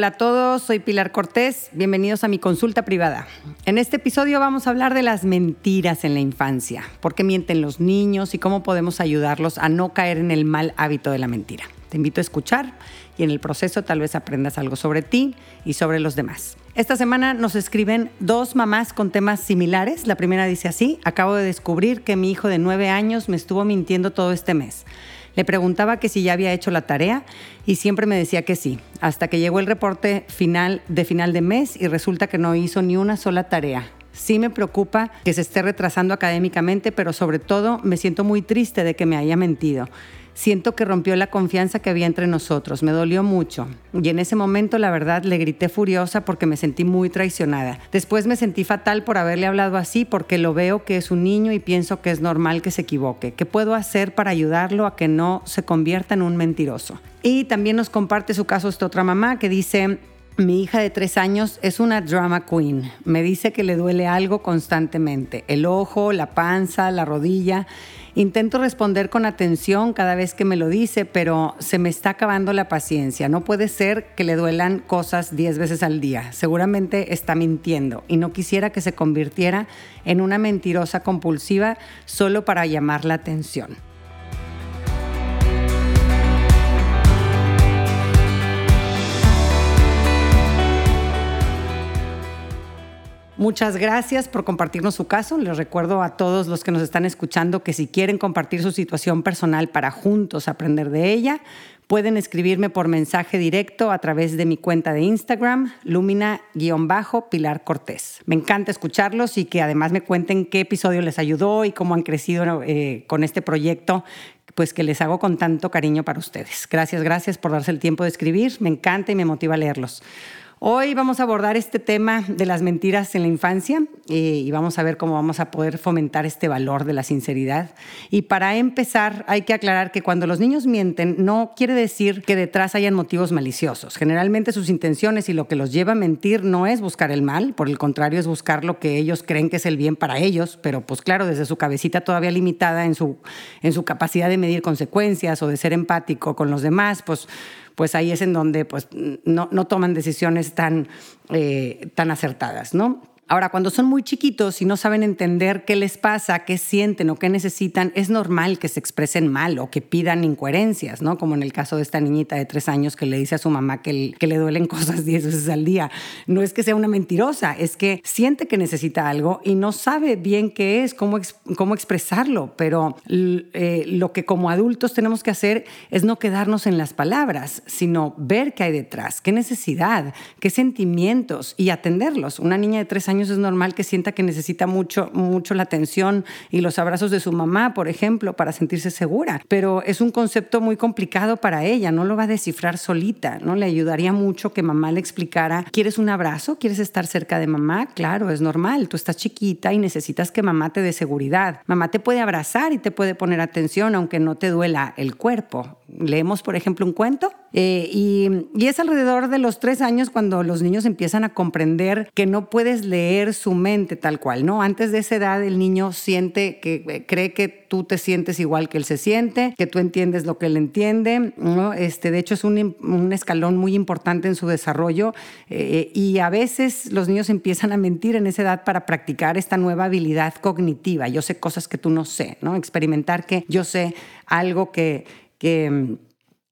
Hola a todos, soy Pilar Cortés, bienvenidos a mi consulta privada. En este episodio vamos a hablar de las mentiras en la infancia, por qué mienten los niños y cómo podemos ayudarlos a no caer en el mal hábito de la mentira. Te invito a escuchar y en el proceso tal vez aprendas algo sobre ti y sobre los demás. Esta semana nos escriben dos mamás con temas similares. La primera dice así, acabo de descubrir que mi hijo de nueve años me estuvo mintiendo todo este mes. Le preguntaba que si ya había hecho la tarea y siempre me decía que sí, hasta que llegó el reporte final de final de mes y resulta que no hizo ni una sola tarea. Sí me preocupa que se esté retrasando académicamente, pero sobre todo me siento muy triste de que me haya mentido. Siento que rompió la confianza que había entre nosotros, me dolió mucho. Y en ese momento, la verdad, le grité furiosa porque me sentí muy traicionada. Después me sentí fatal por haberle hablado así porque lo veo que es un niño y pienso que es normal que se equivoque. ¿Qué puedo hacer para ayudarlo a que no se convierta en un mentiroso? Y también nos comparte su caso esta otra mamá que dice, mi hija de tres años es una drama queen. Me dice que le duele algo constantemente, el ojo, la panza, la rodilla. Intento responder con atención cada vez que me lo dice, pero se me está acabando la paciencia. No puede ser que le duelan cosas diez veces al día. Seguramente está mintiendo y no quisiera que se convirtiera en una mentirosa compulsiva solo para llamar la atención. Muchas gracias por compartirnos su caso. Les recuerdo a todos los que nos están escuchando que si quieren compartir su situación personal para juntos aprender de ella, pueden escribirme por mensaje directo a través de mi cuenta de Instagram, Lumina-Pilar Cortés. Me encanta escucharlos y que además me cuenten qué episodio les ayudó y cómo han crecido eh, con este proyecto pues que les hago con tanto cariño para ustedes. Gracias, gracias por darse el tiempo de escribir. Me encanta y me motiva a leerlos. Hoy vamos a abordar este tema de las mentiras en la infancia eh, y vamos a ver cómo vamos a poder fomentar este valor de la sinceridad. Y para empezar, hay que aclarar que cuando los niños mienten no quiere decir que detrás hayan motivos maliciosos. Generalmente sus intenciones y lo que los lleva a mentir no es buscar el mal, por el contrario es buscar lo que ellos creen que es el bien para ellos, pero pues claro, desde su cabecita todavía limitada en su, en su capacidad de medir consecuencias o de ser empático con los demás, pues pues ahí es en donde pues, no, no toman decisiones tan, eh, tan acertadas, ¿no? Ahora, cuando son muy chiquitos y no saben entender qué les pasa, qué sienten o qué necesitan, es normal que se expresen mal o que pidan incoherencias, ¿no? Como en el caso de esta niñita de tres años que le dice a su mamá que, que le duelen cosas diez veces al día. No es que sea una mentirosa, es que siente que necesita algo y no sabe bien qué es, cómo, cómo expresarlo. Pero eh, lo que como adultos tenemos que hacer es no quedarnos en las palabras, sino ver qué hay detrás, qué necesidad, qué sentimientos y atenderlos. Una niña de tres años es normal que sienta que necesita mucho, mucho la atención y los abrazos de su mamá, por ejemplo, para sentirse segura. Pero es un concepto muy complicado para ella, no lo va a descifrar solita, ¿no? Le ayudaría mucho que mamá le explicara, ¿quieres un abrazo? ¿Quieres estar cerca de mamá? Claro, es normal, tú estás chiquita y necesitas que mamá te dé seguridad. Mamá te puede abrazar y te puede poner atención aunque no te duela el cuerpo. Leemos, por ejemplo, un cuento eh, y, es alrededor de los tres años cuando los niños empiezan a comprender que no puedes leer su mente tal cual, ¿no? Antes de esa edad el niño siente que eh, cree que tú te sientes igual que él se siente, que tú entiendes lo que él entiende, ¿no? Este, de hecho es un, un escalón muy importante en su desarrollo eh, y a veces los niños empiezan a mentir en esa edad para practicar esta nueva habilidad cognitiva. Yo sé cosas que tú no sé, ¿no? Experimentar que yo sé algo que, que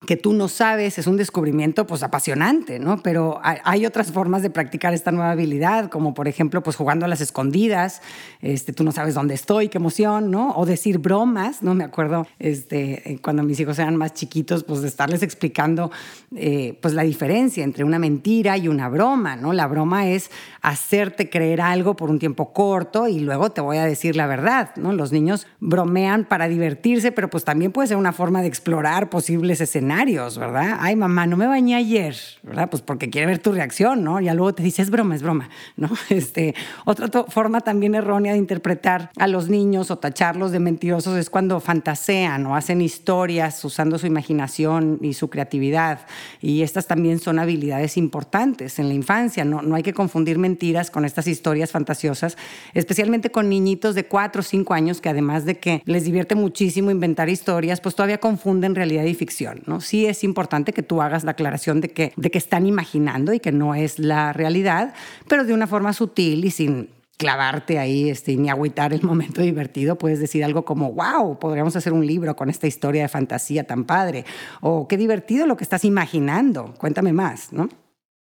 que tú no sabes es un descubrimiento pues apasionante, ¿no? Pero hay, otras formas de practicar esta nueva habilidad, como por ejemplo pues jugando a las escondidas, este, tú no sabes dónde estoy, qué emoción, ¿no? O decir bromas, ¿no? Me acuerdo este, eh, cuando mis hijos eran más chiquitos, pues de estarles explicando eh, pues la diferencia entre una mentira y una broma, ¿no? La broma es hacerte creer algo por un tiempo corto y luego te voy a decir la verdad, ¿no? Los niños bromean para divertirse, pero pues también puede ser una forma de explorar posibles escenarios ¿verdad? Ay, mamá, no me bañé ayer, ¿verdad? Pues porque quiere ver tu reacción, ¿no? Ya luego te dice, es broma, es broma, ¿no? Este, otra forma también errónea de interpretar a los niños o tacharlos de mentirosos es cuando fantasean o hacen historias usando su imaginación y su creatividad. Y estas también son habilidades importantes en la infancia. No, no hay que confundir mentiras con estas historias fantasiosas, especialmente con niñitos de 4 o 5 años que además de que les divierte muchísimo inventar historias, pues todavía confunden realidad y ficción, ¿no? Sí es importante que tú hagas la aclaración de que, de que están imaginando y que no es la realidad, pero de una forma sutil y sin clavarte ahí este, ni agüitar el momento divertido, puedes decir algo como, wow, podríamos hacer un libro con esta historia de fantasía tan padre, o qué divertido lo que estás imaginando, cuéntame más, ¿no?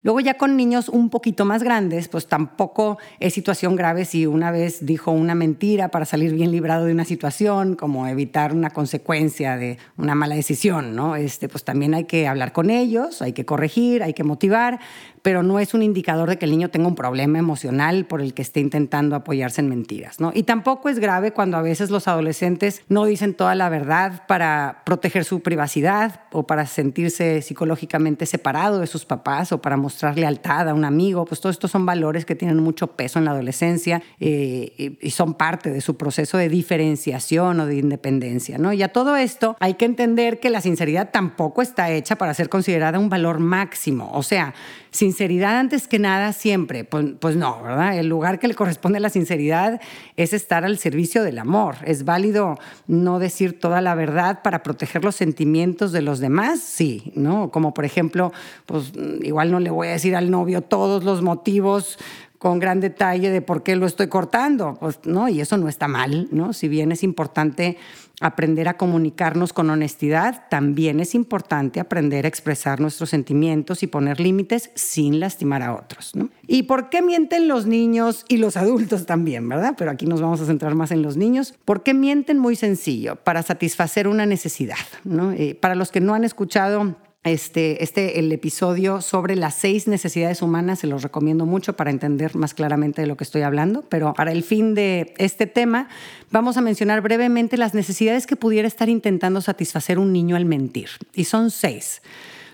Luego ya con niños un poquito más grandes, pues tampoco es situación grave si una vez dijo una mentira para salir bien librado de una situación, como evitar una consecuencia de una mala decisión, ¿no? Este, pues también hay que hablar con ellos, hay que corregir, hay que motivar, pero no es un indicador de que el niño tenga un problema emocional por el que esté intentando apoyarse en mentiras, ¿no? Y tampoco es grave cuando a veces los adolescentes no dicen toda la verdad para proteger su privacidad o para sentirse psicológicamente separado de sus papás o para mostrar lealtad a un amigo, pues todos estos son valores que tienen mucho peso en la adolescencia eh, y son parte de su proceso de diferenciación o de independencia, ¿no? Y a todo esto hay que entender que la sinceridad tampoco está hecha para ser considerada un valor máximo, o sea, Sinceridad antes que nada siempre, pues, pues, no, ¿verdad? El lugar que le corresponde a la sinceridad es estar al servicio del amor. Es válido no decir toda la verdad para proteger los sentimientos de los demás, sí, ¿no? Como por ejemplo, pues igual no le voy a decir al novio todos los motivos con gran detalle de por qué lo estoy cortando, pues no, y eso no está mal, ¿no? Si bien es importante aprender a comunicarnos con honestidad, también es importante aprender a expresar nuestros sentimientos y poner límites sin lastimar a otros, ¿no? ¿Y por qué mienten los niños y los adultos también, verdad? Pero aquí nos vamos a centrar más en los niños. ¿Por qué mienten? Muy sencillo, para satisfacer una necesidad, ¿no? Eh, para los que no han escuchado este, este, el episodio sobre las seis necesidades humanas, se los recomiendo mucho para entender más claramente de lo que estoy hablando, pero para el fin de este tema vamos a mencionar brevemente las necesidades que pudiera estar intentando satisfacer un niño al mentir. Y son seis.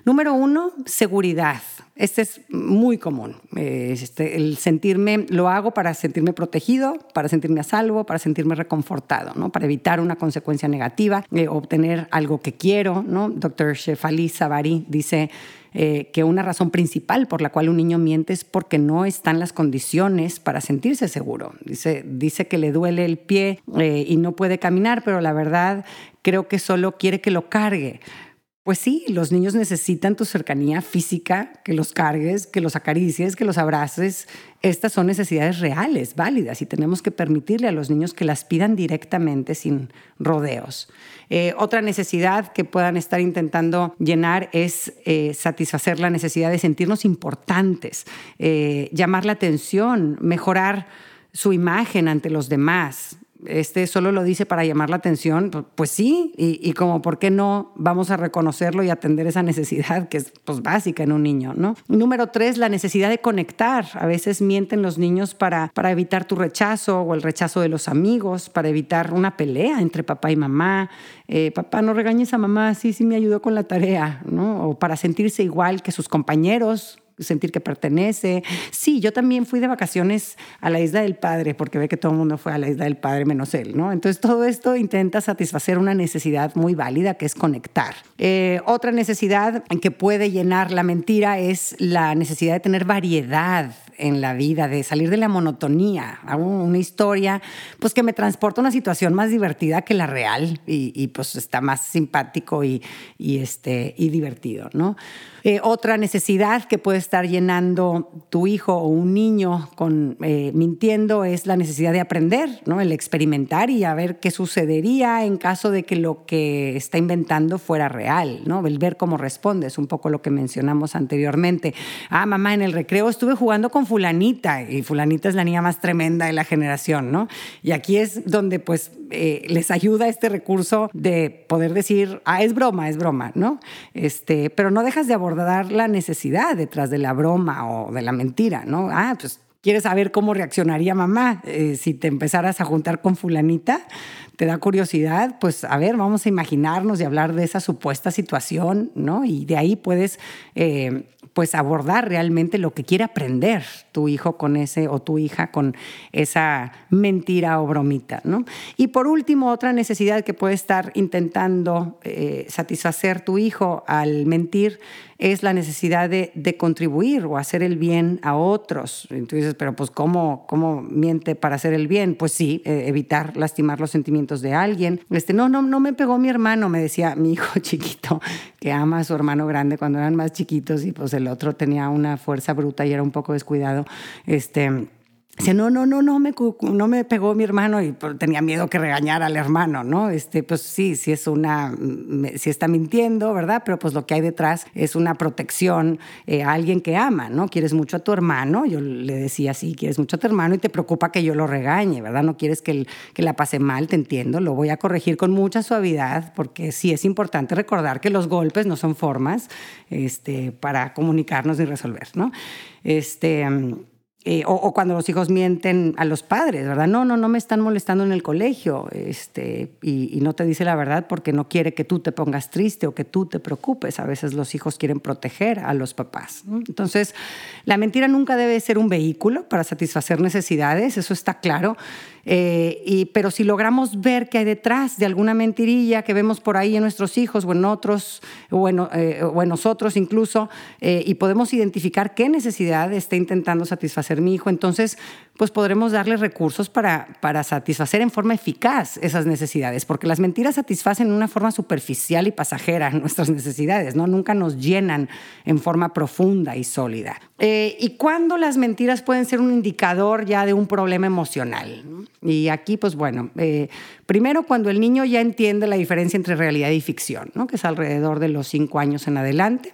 Número uno, seguridad. Este es muy común. Este, el sentirme, lo hago para sentirme protegido, para sentirme a salvo, para sentirme reconfortado, ¿no? para evitar una consecuencia negativa, eh, obtener algo que quiero. ¿no? Dr. Shefali Savari dice eh, que una razón principal por la cual un niño miente es porque no están las condiciones para sentirse seguro. Dice, dice que le duele el pie eh, y no puede caminar, pero la verdad creo que solo quiere que lo cargue. Pues sí, los niños necesitan tu cercanía física, que los cargues, que los acaricies, que los abraces. Estas son necesidades reales, válidas, y tenemos que permitirle a los niños que las pidan directamente sin rodeos. Eh, otra necesidad que puedan estar intentando llenar es eh, satisfacer la necesidad de sentirnos importantes, eh, llamar la atención, mejorar su imagen ante los demás, este solo lo dice para llamar la atención, pues sí, y, como por qué no vamos a reconocerlo y atender esa necesidad que es pues, básica en un niño, ¿no? Número tres, la necesidad de conectar. A veces mienten los niños para, para evitar tu rechazo o el rechazo de los amigos, para evitar una pelea entre papá y mamá. Eh, papá, no regañes a mamá, sí, sí me ayudó con la tarea, ¿no? O para sentirse igual que sus compañeros, sentir que pertenece. Sí, yo también fui de vacaciones a la isla del padre, porque ve que todo el mundo fue a la isla del padre menos él, ¿no? Entonces todo esto intenta satisfacer una necesidad muy válida que es conectar. Eh, otra necesidad que puede llenar la mentira es la necesidad de tener variedad en la vida, de salir de la monotonía. Hago una historia pues que me transporta a una situación más divertida que la real y, pues está más simpático y, y, este, y divertido, ¿no? Eh, otra necesidad que puede estar llenando tu hijo o un niño con eh, mintiendo es la necesidad de aprender. El experimentar y a ver qué sucedería en caso de que lo que está inventando fuera real, ¿no? El ver cómo responde es un poco lo que mencionamos anteriormente. Ah, mamá, en el recreo estuve jugando con fulanita y fulanita es la niña más tremenda de la generación, ¿no? Y aquí es donde pues eh, les ayuda este recurso de poder decir, ah, es broma, es broma, ¿no? Este, pero no dejas de abordar dar la necesidad detrás de la broma o de la mentira, ¿no? Ah, pues quieres saber cómo reaccionaría mamá eh, si te empezaras a juntar con fulanita, te da curiosidad, pues a ver, vamos a imaginarnos y hablar de esa supuesta situación, ¿no? Y de ahí puedes, eh, pues abordar realmente lo que quiere aprender tu hijo con ese o tu hija con esa mentira o bromita. ¿no? Y por último, otra necesidad que puede estar intentando eh, satisfacer tu hijo al mentir es la necesidad de, contribuir o hacer el bien a otros. Entonces, pero pues ¿cómo, cómo miente para hacer el bien? Pues sí, eh, evitar lastimar los sentimientos de alguien. Este, no, no, no me pegó mi hermano, me decía mi hijo chiquito, que ama a su hermano grande cuando eran más chiquitos y pues el otro tenía una fuerza bruta y era un poco descuidado. Este, Dice, no, no, no, no me, no me pegó mi hermano y pues, tenía miedo que regañara al hermano, ¿no? Este, pues sí, sí es una, sí está mintiendo, ¿verdad? Pero pues lo que hay detrás es una protección eh, a alguien que ama, ¿no? Quieres mucho a tu hermano, yo le decía así, quieres mucho a tu hermano y te preocupa que yo lo regañe, ¿verdad? No quieres que, que la pase mal, te entiendo, lo voy a corregir con mucha suavidad porque sí es importante recordar que los golpes no son formas este, para comunicarnos y resolver, ¿no? Este eh, o, cuando los hijos mienten a los padres, ¿verdad? No, no, no me están molestando en el colegio este, y, no te dice la verdad porque no quiere que tú te pongas triste o que tú te preocupes. A veces los hijos quieren proteger a los papás. Entonces, la mentira nunca debe ser un vehículo para satisfacer necesidades, eso está claro. Eh, y, pero si logramos ver qué hay detrás de alguna mentirilla que vemos por ahí en nuestros hijos o en otros, o en, eh, o en nosotros incluso, y podemos identificar qué necesidad está intentando satisfacer mi hijo, entonces pues podremos darle recursos para, para satisfacer en forma eficaz esas necesidades, porque las mentiras satisfacen en una forma superficial y pasajera nuestras necesidades, ¿no? Nunca nos llenan en forma profunda y sólida. Eh, ¿Y cuándo las mentiras pueden ser un indicador ya de un problema emocional? Y aquí, pues bueno, eh, primero cuando el niño ya entiende la diferencia entre realidad y ficción, ¿no? que es alrededor de los cinco años en adelante.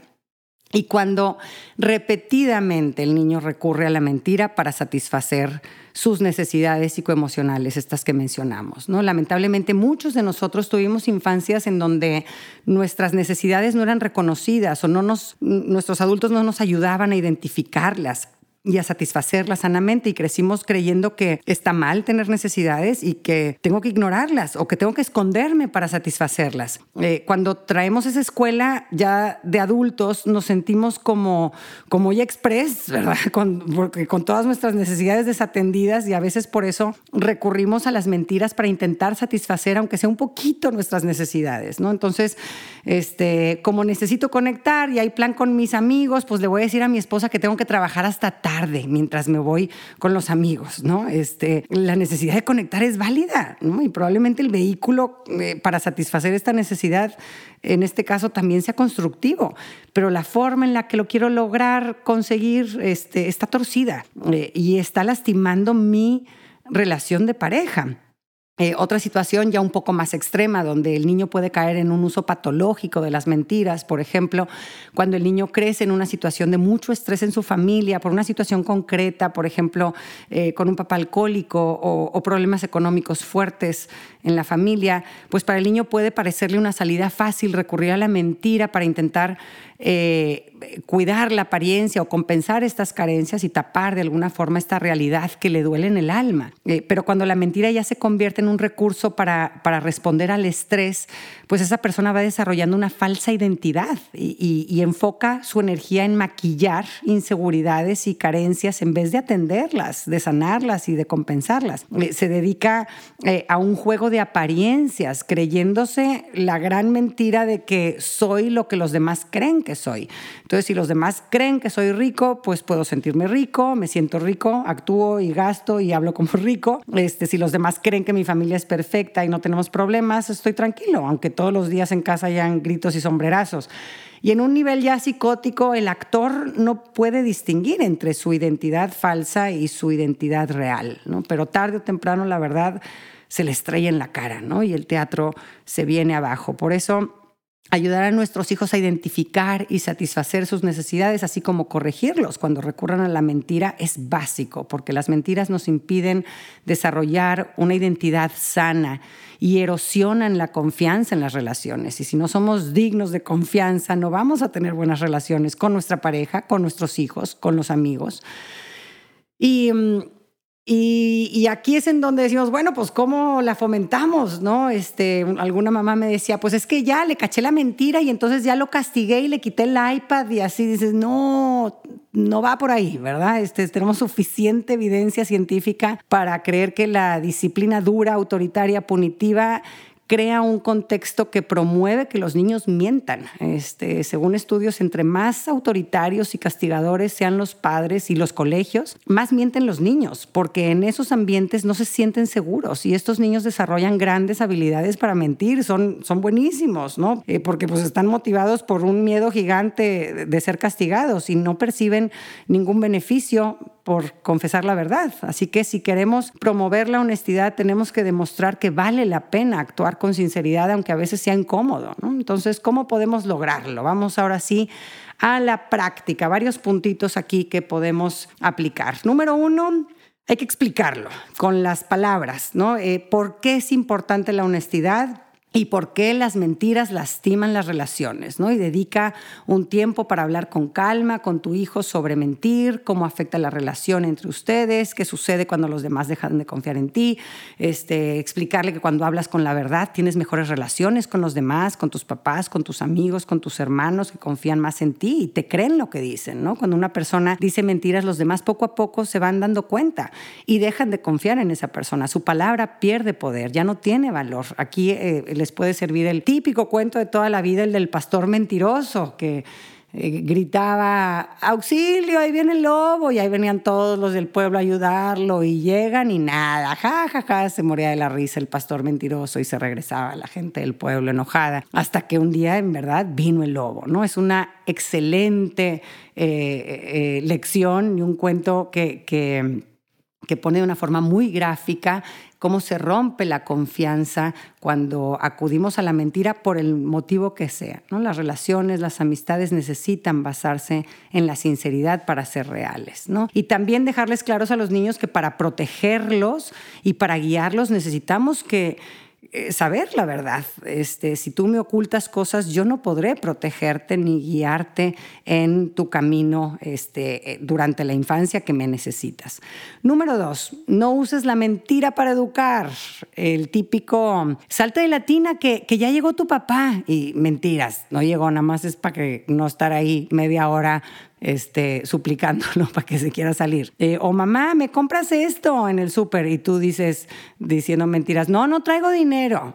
Y cuando repetidamente el niño recurre a la mentira para satisfacer sus necesidades psicoemocionales, estas que mencionamos. ¿no? Lamentablemente muchos de nosotros tuvimos infancias en donde nuestras necesidades no eran reconocidas o nuestros adultos no nos ayudaban a identificarlas y a satisfacerlas sanamente y crecimos creyendo que está mal tener necesidades y que tengo que ignorarlas o que tengo que esconderme para satisfacerlas. Eh, cuando traemos esa escuela ya de adultos nos sentimos como, como ya express, ¿verdad? Con, porque con todas nuestras necesidades desatendidas y a veces por eso recurrimos a las mentiras para intentar satisfacer aunque sea un poquito nuestras necesidades, ¿no? Entonces, este, como necesito conectar y hay plan con mis amigos, pues le voy a decir a mi esposa que tengo que trabajar hasta tarde tarde mientras me voy con los amigos, ¿no? Este, la necesidad de conectar es válida, ¿no? Y probablemente el vehículo eh, para satisfacer esta necesidad, en este caso, también sea constructivo, pero la forma en la que lo quiero lograr conseguir este, está torcida eh, y está lastimando mi relación de pareja. Eh, otra situación ya un poco más extrema, donde el niño puede caer en un uso patológico de las mentiras, por ejemplo, cuando el niño crece en una situación de mucho estrés en su familia, por una situación concreta, por ejemplo, eh, con un papá alcohólico o, problemas económicos fuertes en la familia, pues para el niño puede parecerle una salida fácil recurrir a la mentira para intentar eh, cuidar la apariencia o compensar estas carencias y tapar de alguna forma esta realidad que le duele en el alma. Eh, pero cuando la mentira ya se convierte en un recurso para, para, responder al estrés, pues esa persona va desarrollando una falsa identidad y, enfoca su energía en maquillar inseguridades y carencias en vez de atenderlas, de sanarlas y de compensarlas. Eh, se dedica a un juego de apariencias, creyéndose la gran mentira de que soy lo que los demás creen que soy. Entonces, si los demás creen que soy rico, pues puedo sentirme rico, me siento rico, actúo y gasto y hablo como rico. Este, si los demás creen que mi familia es perfecta y no tenemos problemas, estoy tranquilo, aunque todos los días en casa hayan gritos y sombrerazos. Y en un nivel ya psicótico, el actor no puede distinguir entre su identidad falsa y su identidad real, ¿no? Pero tarde o temprano, la verdad, se le estrella en la cara, ¿no? Y el teatro se viene abajo. Por eso ayudar a nuestros hijos a identificar y satisfacer sus necesidades, así como corregirlos cuando recurran a la mentira, es básico, porque las mentiras nos impiden desarrollar una identidad sana y erosionan la confianza en las relaciones. Y si no somos dignos de confianza, no vamos a tener buenas relaciones con nuestra pareja, con nuestros hijos, con los amigos. Y Y, aquí es en donde decimos, bueno, pues cómo la fomentamos, ¿no? Este, alguna mamá me decía, pues es que ya le caché la mentira y entonces ya lo castigué y le quité el iPad y así dices, no, no va por ahí, ¿verdad? Este, tenemos suficiente evidencia científica para creer que la disciplina dura, autoritaria, punitiva crea un contexto que promueve que los niños mientan. Este, según estudios, entre más autoritarios y castigadores sean los padres y los colegios, más mienten los niños, porque en esos ambientes no se sienten seguros y estos niños desarrollan grandes habilidades para mentir, son, son buenísimos, ¿no? Eh, porque pues están motivados por un miedo gigante de ser castigados y no perciben ningún beneficio por confesar la verdad. Así que si queremos promover la honestidad, tenemos que demostrar que vale la pena actuar con sinceridad, aunque a veces sea incómodo. Entonces, ¿cómo podemos lograrlo? Vamos ahora sí a la práctica. Varios puntitos aquí que podemos aplicar. Número uno, hay que explicarlo con las palabras, ¿no? Eh, ¿Por qué es importante la honestidad? Y por qué las mentiras lastiman las relaciones, ¿no? Y dedica un tiempo para hablar con calma con tu hijo sobre mentir, cómo afecta la relación entre ustedes, qué sucede cuando los demás dejan de confiar en ti, este, explicarle que cuando hablas con la verdad tienes mejores relaciones con los demás, con tus papás, con tus amigos, con tus hermanos que confían más en ti y te creen lo que dicen, ¿no? Cuando una persona dice mentiras, los demás poco a poco se van dando cuenta y dejan de confiar en esa persona. Su palabra pierde poder, ya no tiene valor. Aquí eh, les puede servir el típico cuento de toda la vida, el del pastor mentiroso, que eh, gritaba, auxilio, ahí viene el lobo, y ahí venían todos los del pueblo a ayudarlo, y llegan y nada, ja, ja, ja, se moría de la risa el pastor mentiroso y se regresaba la gente del pueblo enojada, hasta que un día en verdad vino el lobo, ¿no? Es una excelente eh, eh, lección y un cuento que, que que pone de una forma muy gráfica cómo se rompe la confianza cuando acudimos a la mentira por el motivo que sea. ¿no? Las relaciones, las amistades necesitan basarse en la sinceridad para ser reales. ¿no? Y también dejarles claros a los niños que para protegerlos y para guiarlos necesitamos que eh, saber la verdad. Este, si tú me ocultas cosas, yo no podré protegerte ni guiarte en tu camino este, eh, durante la infancia que me necesitas. Número dos, no uses la mentira para educar. El típico, salte de la tina que, que ya llegó tu papá. Y mentiras, no llegó, nada más es para que no estar ahí media hora este, suplicándolo para que se quiera salir. Eh, o mamá, ¿me compras esto en el súper? Y tú dices, diciendo mentiras, no, no traigo dinero.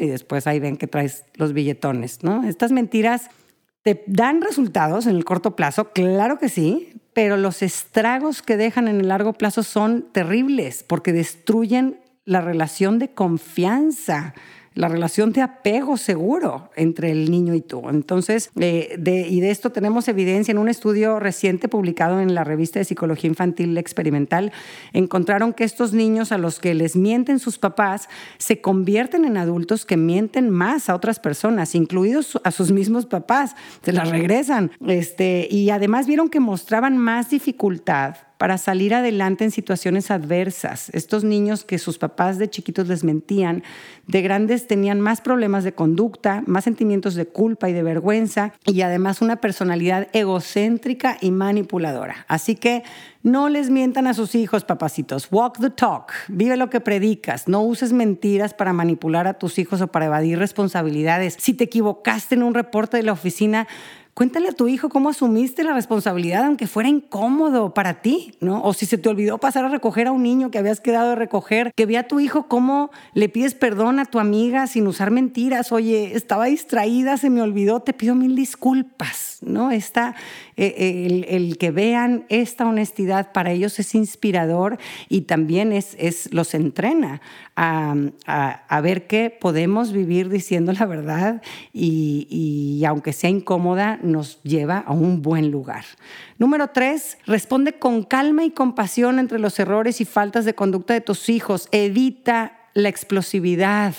Y después ahí ven que traes los billetones, ¿no? Estas mentiras te dan resultados en el corto plazo, claro que sí, pero los estragos que dejan en el largo plazo son terribles porque destruyen la relación de confianza la relación de apego seguro entre el niño y tú. Entonces, eh, de, y de esto tenemos evidencia en un estudio reciente publicado en la revista de Psicología Infantil Experimental, encontraron que estos niños a los que les mienten sus papás se convierten en adultos que mienten más a otras personas, incluidos a sus mismos papás, se las regresan. Este, y además vieron que mostraban más dificultad para salir adelante en situaciones adversas. Estos niños que sus papás de chiquitos les mentían, de grandes tenían más problemas de conducta, más sentimientos de culpa y de vergüenza y además una personalidad egocéntrica y manipuladora. Así que no les mientan a sus hijos, papacitos. Walk the talk. Vive lo que predicas. No uses mentiras para manipular a tus hijos o para evadir responsabilidades. Si te equivocaste en un reporte de la oficina, Cuéntale a tu hijo cómo asumiste la responsabilidad, aunque fuera incómodo para ti, ¿no? O si se te olvidó pasar a recoger a un niño que habías quedado de recoger, que vea a tu hijo cómo le pides perdón a tu amiga sin usar mentiras. Oye, estaba distraída, se me olvidó, te pido mil disculpas, ¿no? Esta, eh, el, que vean esta honestidad para ellos es inspirador y también es los entrena a, a, ver que podemos vivir diciendo la verdad y, y aunque sea incómoda, nos lleva a un buen lugar. Número tres, responde con calma y compasión entre los errores y faltas de conducta de tus hijos. Evita la explosividad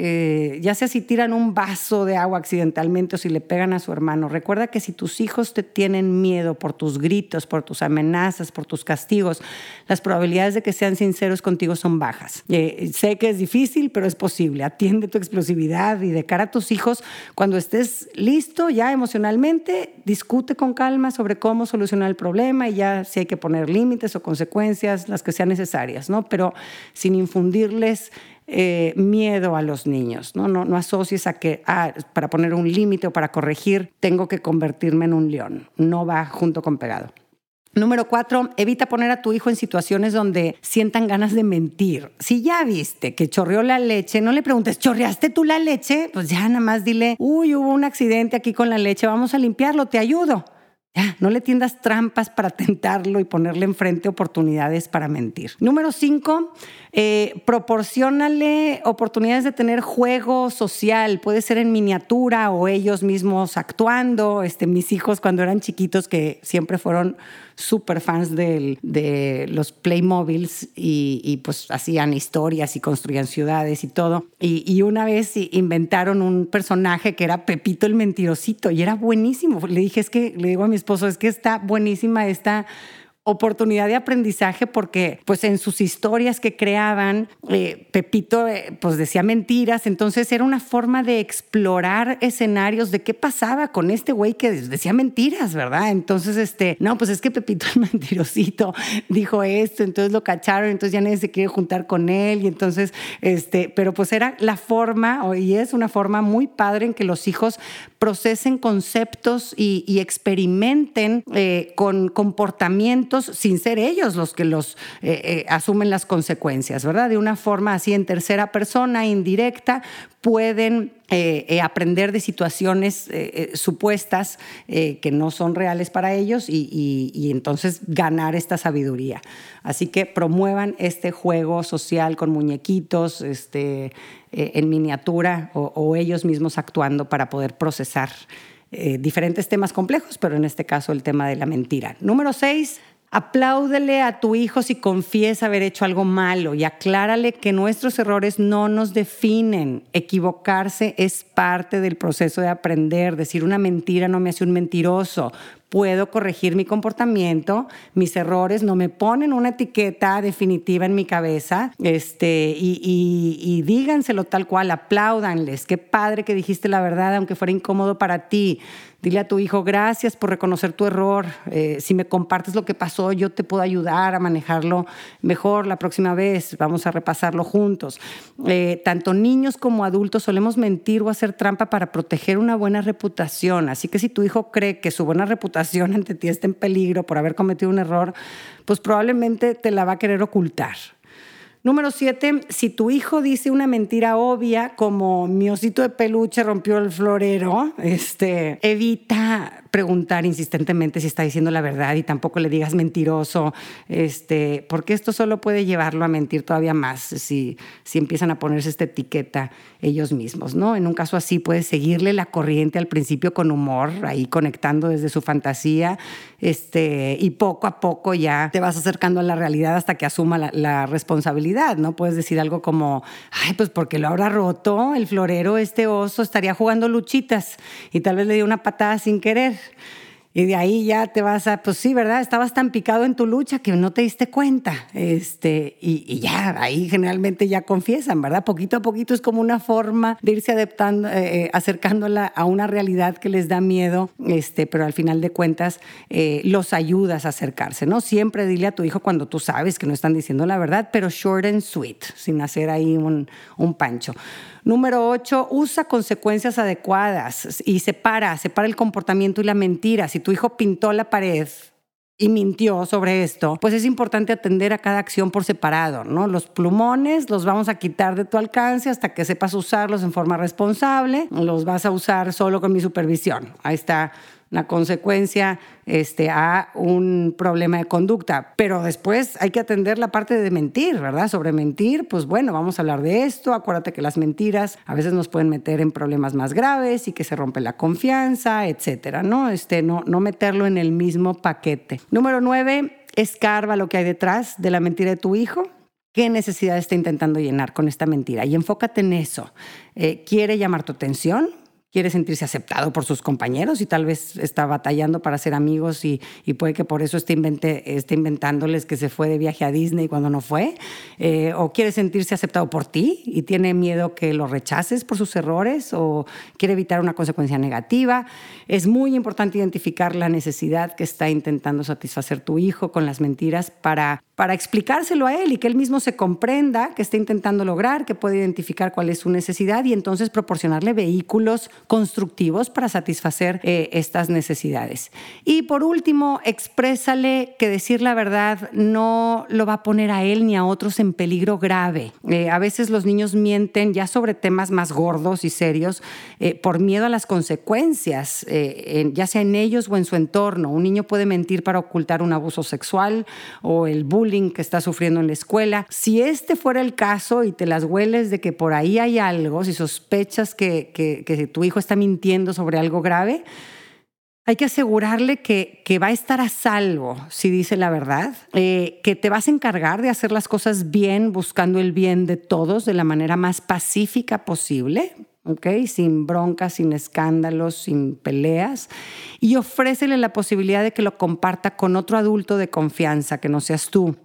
eh, ya sea si tiran un vaso de agua accidentalmente o si le pegan a su hermano, recuerda que si tus hijos te tienen miedo por tus gritos, por tus amenazas, por tus castigos, las probabilidades de que sean sinceros contigo son bajas. Eh, sé que es difícil, pero es posible. Atiende tu explosividad y de cara a tus hijos, cuando estés listo ya emocionalmente, discute con calma sobre cómo solucionar el problema y ya si hay que poner límites o consecuencias, las que sean necesarias, ¿no? Pero sin infundirles eh, miedo a los niños, ¿no? No, no asocies a que ah, para poner un límite o para corregir tengo que convertirme en un león. No va junto con pegado. Número cuatro, evita poner a tu hijo en situaciones donde sientan ganas de mentir. Si ya viste que chorreó la leche, no le preguntes, ¿chorreaste tú la leche? Pues ya nada más dile, uy, hubo un accidente aquí con la leche, vamos a limpiarlo, te ayudo. No le tiendas trampas para tentarlo y ponerle enfrente oportunidades para mentir. Número cinco, eh, proporcionale oportunidades de tener juego social. Puede ser en miniatura o ellos mismos actuando. Este, mis hijos cuando eran chiquitos, que siempre fueron súper fans de, los Playmobiles y, y, pues hacían historias y construían ciudades y todo. Y, y, una vez inventaron un personaje que era Pepito el mentirosito y era buenísimo. Le dije, es que, le digo a mi esposo, es que está buenísima esta oportunidad de aprendizaje porque pues en sus historias que creaban, eh, Pepito eh, pues decía mentiras, entonces era una forma de explorar escenarios de qué pasaba con este güey que decía mentiras, ¿verdad? Entonces, este, no, pues es que Pepito el mentirosito dijo esto, entonces lo cacharon, entonces ya nadie se quiere juntar con él y entonces, este, pero pues era la forma, y es una forma muy padre en que los hijos procesen conceptos y, experimenten eh, con comportamientos sin ser ellos los que los eh, eh, asumen las consecuencias, ¿verdad? De una forma así en tercera persona, indirecta, pueden eh, aprender de situaciones supuestas que no son reales para ellos y, entonces ganar esta sabiduría. Así que promuevan este juego social con muñequitos este, en miniatura o, ellos mismos actuando para poder procesar diferentes temas complejos, pero en este caso el tema de la mentira. Número seis, Apláudele a tu hijo si confiesa haber hecho algo malo y aclárale que nuestros errores no nos definen. Equivocarse es parte del proceso de aprender. Decir una mentira no me hace un mentiroso. Puedo corregir mi comportamiento, mis errores no me ponen una etiqueta definitiva en mi cabeza. Este, y, y díganselo tal cual, apláudanles. Qué padre que dijiste la verdad, aunque fuera incómodo para ti. Dile a tu hijo, gracias por reconocer tu error. Eh, si me compartes lo que pasó, yo te puedo ayudar a manejarlo mejor la próxima vez. Vamos a repasarlo juntos. Eh, tanto niños como adultos solemos mentir o hacer trampa para proteger una buena reputación. Así que si tu hijo cree que su buena reputación ante ti está en peligro por haber cometido un error, pues probablemente te la va a querer ocultar. Número siete, si tu hijo dice una mentira obvia como mi osito de peluche rompió el florero, este, evita preguntar insistentemente si está diciendo la verdad y tampoco le digas mentiroso, este, porque esto solo puede llevarlo a mentir todavía más si, si empiezan a ponerse esta etiqueta ellos mismos, ¿no? En un caso así puedes seguirle la corriente al principio con humor, ahí conectando desde su fantasía, este, y poco a poco ya te vas acercando a la realidad hasta que asuma la, la responsabilidad, ¿no? Puedes decir algo como, ay, pues porque lo habrá roto el florero, este oso estaría jugando luchitas y tal vez le dio una patada sin querer. Y de ahí ya te vas a, pues sí, ¿verdad? Estabas tan picado en tu lucha que no te diste cuenta. Este, y, ya, ahí generalmente ya confiesan, ¿verdad? Poquito a poquito es como una forma de irse adaptando, eh, eh, acercándola a una realidad que les da miedo, este, pero al final de cuentas eh, los ayudas a acercarse, ¿no? Siempre dile a tu hijo cuando tú sabes que no están diciendo la verdad, pero short and sweet, sin hacer ahí un, un pancho. Número ocho, usa consecuencias adecuadas y separa, separa el comportamiento y la mentira. Si tu hijo pintó la pared y mintió sobre esto, pues es importante atender a cada acción por separado, ¿no? Los plumones los vamos a quitar de tu alcance hasta que sepas usarlos en forma responsable, los vas a usar solo con mi supervisión. Ahí está una consecuencia este, a un problema de conducta. Pero después hay que atender la parte de mentir, ¿verdad? Sobre mentir, pues bueno, vamos a hablar de esto. Acuérdate que las mentiras a veces nos pueden meter en problemas más graves y que se rompe la confianza, etcétera, ¿no? Este, no, no meterlo en el mismo paquete. Número nueve, escarba lo que hay detrás de la mentira de tu hijo qué necesidad está intentando llenar con esta mentira y enfócate en eso. Eh, ¿Quiere llamar tu atención? Quiere sentirse aceptado por sus compañeros y tal vez está batallando para ser amigos y, puede que por eso esté, esté, inventándoles que se fue de viaje a Disney cuando no fue, eh, o quiere sentirse aceptado por ti y tiene miedo que lo rechaces por sus errores o quiere evitar una consecuencia negativa. Es muy importante identificar la necesidad que está intentando satisfacer tu hijo con las mentiras para para explicárselo a él y que él mismo se comprenda que está intentando lograr, que puede identificar cuál es su necesidad y entonces proporcionarle vehículos constructivos para satisfacer eh, estas necesidades. Y por último, exprésale que decir la verdad no lo va a poner a él ni a otros en peligro grave. Eh, a veces los niños mienten ya sobre temas más gordos y serios eh, por miedo a las consecuencias, ya sea en ellos o en su entorno. Un niño puede mentir para ocultar un abuso sexual o el bullying que está sufriendo en la escuela. Si este fuera el caso y te las hueles de que por ahí hay algo, si sospechas que, que, tu hijo está mintiendo sobre algo grave, hay que asegurarle que, va a estar a salvo si dice la verdad, eh, que te vas a encargar de hacer las cosas bien, buscando el bien de todos de la manera más pacífica posible, sin broncas, sin escándalos, sin peleas, y ofrécele la posibilidad de que lo comparta con otro adulto de confianza, que no seas tú.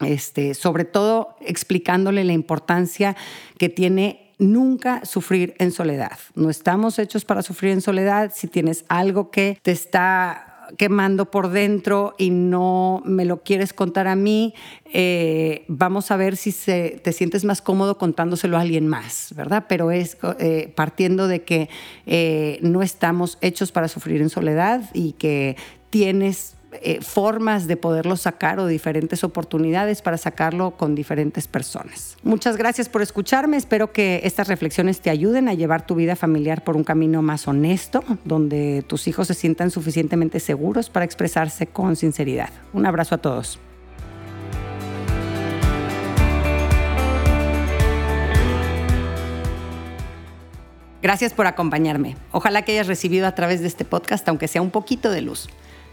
Este, sobre todo explicándole la importancia que tiene nunca sufrir en soledad. No estamos hechos para sufrir en soledad. Si tienes algo que te está quemando por dentro y no me lo quieres contar a mí, eh, vamos a ver si te sientes más cómodo contándoselo a alguien más, ¿verdad? Pero es eh, partiendo de que eh, no estamos hechos para sufrir en soledad y que tienes eh, formas de poderlo sacar o diferentes oportunidades para sacarlo con diferentes personas. Muchas gracias por escucharme. Espero que estas reflexiones te ayuden a llevar tu vida familiar por un camino más honesto, donde tus hijos se sientan suficientemente seguros para expresarse con sinceridad. Un abrazo a todos. Gracias por acompañarme. Ojalá que hayas recibido a través de este podcast, aunque sea un poquito de luz.